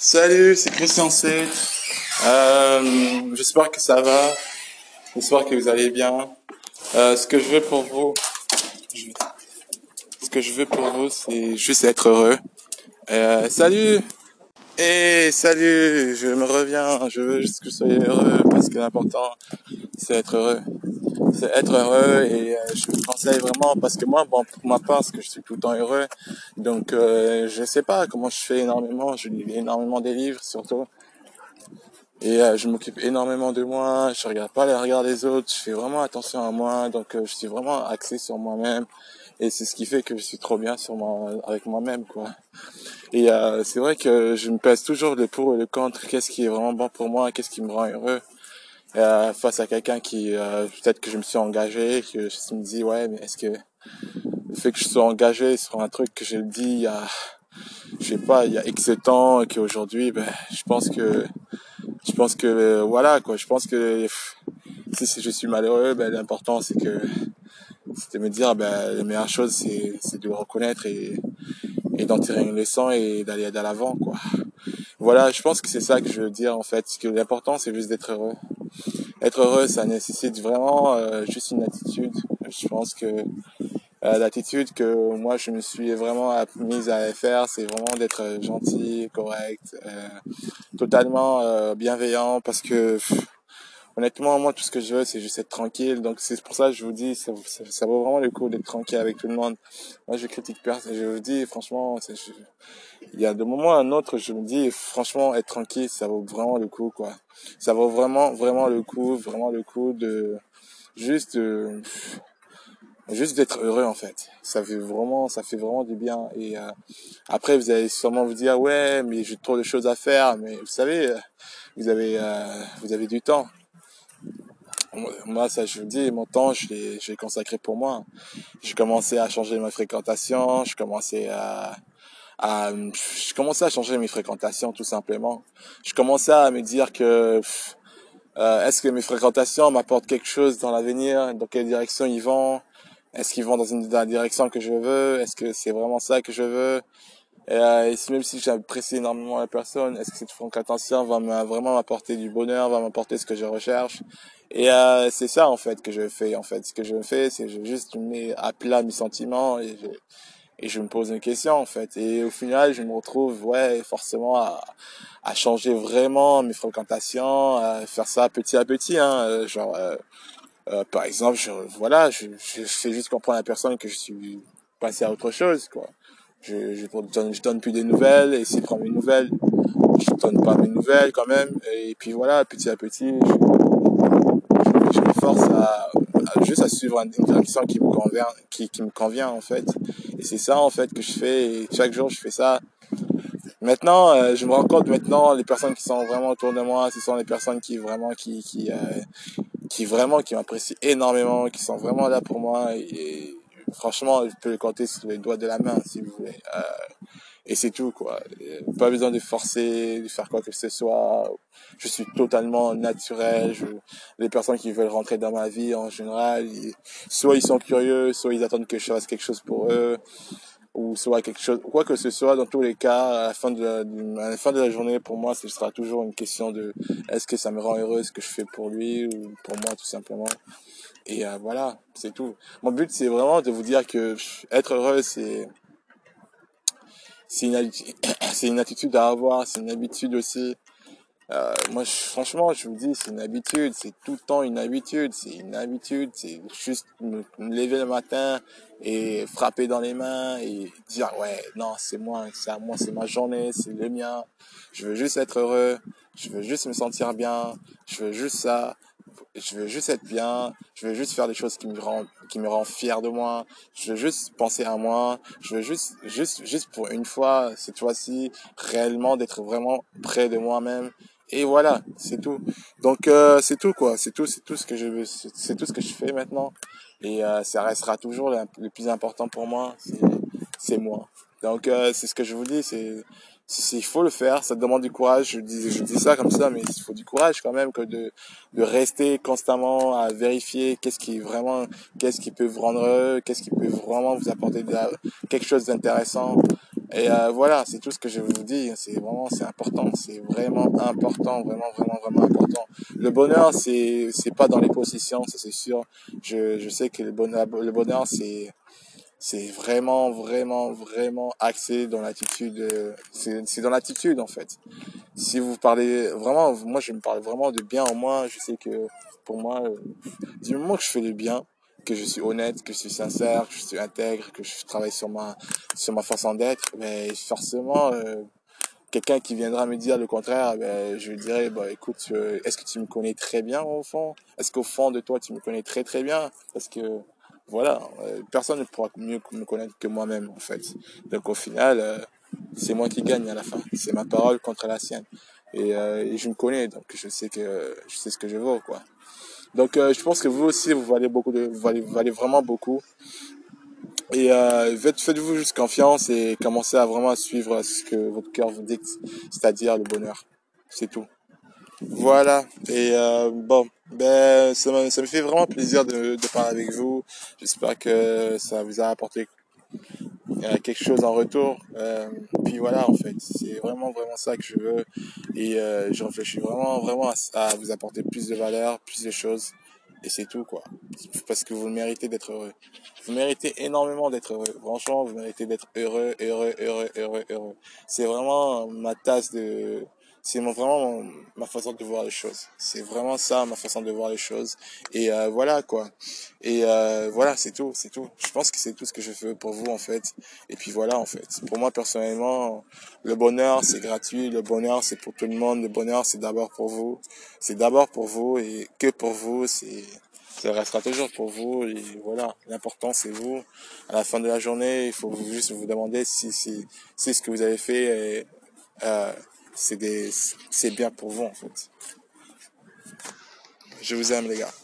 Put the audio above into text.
Salut, c'est Christian C. Euh, J'espère que ça va. J'espère que vous allez bien. Euh, ce que je veux pour vous, ce que je veux pour vous, c'est juste être heureux. Euh, salut et salut, je me reviens, je veux juste que vous soyez heureux parce que l'important c'est être heureux. C'est être heureux et vous conseille vraiment parce que moi, bon, pour ma part, parce que je suis tout le temps heureux, donc euh, je sais pas comment je fais énormément, je lis énormément des livres surtout. Et euh, je m'occupe énormément de moi, je regarde pas les regards des autres, je fais vraiment attention à moi, donc euh, je suis vraiment axé sur moi-même et c'est ce qui fait que je suis trop bien sur moi avec moi-même quoi. Et euh, c'est vrai que je me pèse toujours le pour et le contre, qu'est-ce qui est vraiment bon pour moi, qu'est-ce qui me rend heureux. Euh, face à quelqu'un qui euh, peut-être que je me suis engagé, que je me dis ouais mais est-ce que le fait que je sois engagé sur un truc que j'ai dit il y a je sais pas il y a X temps et qu'aujourd'hui ben je pense que je pense que voilà quoi. Je pense que si je suis malheureux ben l'important c'est que c'est de me dire ben la meilleure chose c'est c'est de le reconnaître et et d'en tirer une leçon et d'aller de l'avant quoi. Voilà je pense que c'est ça que je veux dire en fait. Que l'important c'est juste d'être heureux être heureux ça nécessite vraiment euh, juste une attitude. Je pense que euh, l'attitude que moi je me suis vraiment mise à faire c'est vraiment d'être gentil correct euh, totalement bienveillant parce que honnêtement, moi, tout ce que je veux, c'est juste être tranquille. Donc, c'est pour ça que je vous dis, ça, vaut vraiment le coup d'être tranquille avec tout le monde. Moi, je critique personne. Je vous dis, franchement, il y a de moments à un autre, je me dis, franchement, être tranquille, ça vaut vraiment le coup, quoi. Ça vaut vraiment, vraiment le coup, vraiment le coup de juste, euh, juste d'être heureux, en fait. Ça fait vraiment, ça fait vraiment du bien. Et euh, après, vous allez sûrement vous dire, ouais, mais j'ai trop de choses à faire. Mais vous savez, vous avez, euh, vous avez du temps moi, ça, je vous dis, mon temps, je l'ai, je l'ai consacré pour moi. J'ai commencé à changer ma fréquentation, je commençais à, à, je commençais à changer mes fréquentations, tout simplement. Je commençais à me dire que, euh, est-ce que mes fréquentations m'apportent quelque chose dans l'avenir? Dans quelle direction ils vont? Est-ce qu'ils vont dans une dans la direction que je veux? Est-ce que c'est vraiment ça que je veux? Et, euh, même si j'apprécie énormément la personne, est-ce que cette fréquentation va me, vraiment m'apporter du bonheur, va m'apporter ce que je recherche? Et euh, c'est ça en fait que je fais. En fait, ce que je fais, c'est je juste mets à plat mes sentiments et je, et je me pose une question en fait. Et au final, je me retrouve ouais forcément à, à changer vraiment mes fréquentations, à faire ça petit à petit. Hein, euh, genre euh, euh, par exemple, je, voilà, je, je fais juste comprendre à la personne que je suis passé à autre chose quoi je, je, donne, je donne plus des nouvelles, et s'il prend mes nouvelles, je donne pas mes nouvelles quand même, et puis voilà, petit à petit, je, force à, juste à suivre une direction qui me convient, qui, me convient en fait, et c'est ça en fait que je fais, et chaque jour je fais ça. Maintenant, euh, je me rends compte maintenant, les personnes qui sont vraiment autour de moi, ce sont les personnes qui vraiment, qui, qui, euh, qui vraiment, qui m'apprécient énormément, qui sont vraiment là pour moi, et, franchement, je peux le compter sur les doigts de la main, si vous voulez. Euh, et c'est tout, quoi. Pas besoin de forcer, de faire quoi que ce soit. Je suis totalement naturel. Je, les personnes qui veulent rentrer dans ma vie, en général, soit ils sont curieux, soit ils attendent que je fasse quelque chose pour eux, ou soit quelque chose, quoi que ce soit. Dans tous les cas, à la fin de la, à la fin de la journée, pour moi, ce sera toujours une question de est-ce que ça me rend heureux ce que je fais pour lui ou pour moi, tout simplement. Et euh, voilà, c'est tout. Mon but, c'est vraiment de vous dire que être heureux, c'est c'est une, c'est une attitude à avoir, c'est une habitude aussi. Euh, moi, je, franchement, je vous dis, c'est une habitude, c'est tout le temps une habitude, c'est une habitude, c'est juste me, me, lever le matin et frapper dans les mains et dire, ouais, non, c'est moi, c'est à moi, c'est ma journée, c'est le mien, je veux juste être heureux, je veux juste me sentir bien, je veux juste ça, je veux juste être bien, je veux juste faire des choses qui me rendent, qui me rendent fier de moi, je veux juste penser à moi, je veux juste, juste, juste pour une fois, cette fois-ci, réellement d'être vraiment près de moi-même. Et voilà, c'est tout. Donc euh, c'est tout quoi, c'est tout, c'est tout ce que je c'est tout ce que je fais maintenant. Et euh, ça restera toujours le, le, plus important pour moi, c'est moi. Donc euh, c'est ce que je vous dis, c'est il faut le faire, ça demande du courage. Je dis, je dis ça comme ça, mais il faut du courage quand même que de, de rester constamment à vérifier qu'est-ce qui vraiment, qu'est-ce qui peut vous rendre heureux, qu'est-ce qui peut vraiment vous apporter de la, quelque chose d'intéressant. Et euh, voilà, c'est tout ce que je vous dis. C'est vraiment, c'est important. C'est vraiment important, vraiment, vraiment, vraiment important. Le bonheur, c'est, c'est pas dans les possessions, c'est sûr. Je, je sais que le bonheur, le bonheur, c'est, c'est vraiment, vraiment, vraiment axé dans l'attitude. C'est, c'est dans l'attitude en fait. Si vous parlez vraiment, moi, je me parle vraiment de bien en moi. Je sais que pour moi, euh, du moment que je fais le bien, que je suis honnête, que je suis sincère, que je suis intègre, que je travaille sur ma sur ma façon d'être, mais forcément euh, quelqu'un qui viendra me dire le contraire, ben, je lui dirais bah écoute, euh, est-ce que tu me connais très bien au fond? Est-ce qu'au fond de toi tu me connais très très bien? Parce que voilà, euh, personne ne pourra mieux me connaître que moi-même en fait. Donc au final, c'est moi qui gagne à la fin. C'est ma parole contre la sienne. Et, et, je me connais, donc je sais que je sais ce que je vaux quoi. Donc, euh, je pense que vous aussi, vous valez beaucoup, de, vous valez vraiment beaucoup. Et euh, faites-vous juste confiance et commencez à vraiment suivre ce que votre cœur vous dicte, c'est-à-dire le bonheur. C'est tout. Voilà. Et euh, bon, ben ça me, ça me fait vraiment plaisir de, de parler avec vous. J'espère que ça vous a apporté quelque chose en retour. Euh, puis voilà, en fait, c'est vraiment, vraiment ça que je veux. Et euh, je réfléchis vraiment, vraiment à, vous apporter plus de valeur, plus de choses. Et c'est tout, quoi. Parce que vous méritez d'être heureux. Vous méritez énormément d'être heureux. Franchement, vous méritez d'être heureux, heureux, heureux, heureux, heureux. C'est vraiment ma tasse de, c'est vraiment ma façon de voir les choses. C'est vraiment ça ma façon de voir les choses. Et euh, voilà quoi. Et euh, voilà, c'est tout, c'est tout. Je pense que c'est tout ce que je fais pour vous en fait. Et puis voilà en fait. Pour moi personnellement, le bonheur c'est gratuit, le bonheur c'est pour tout le monde, le bonheur c'est d'abord pour vous. C'est d'abord pour vous et que pour vous, c'est ça restera toujours pour vous et voilà l'important c'est vous à la fin de la journée il faut juste vous demander si si, si ce que vous avez fait est, euh, c'est bien pour vous en fait. Je vous aime les gars.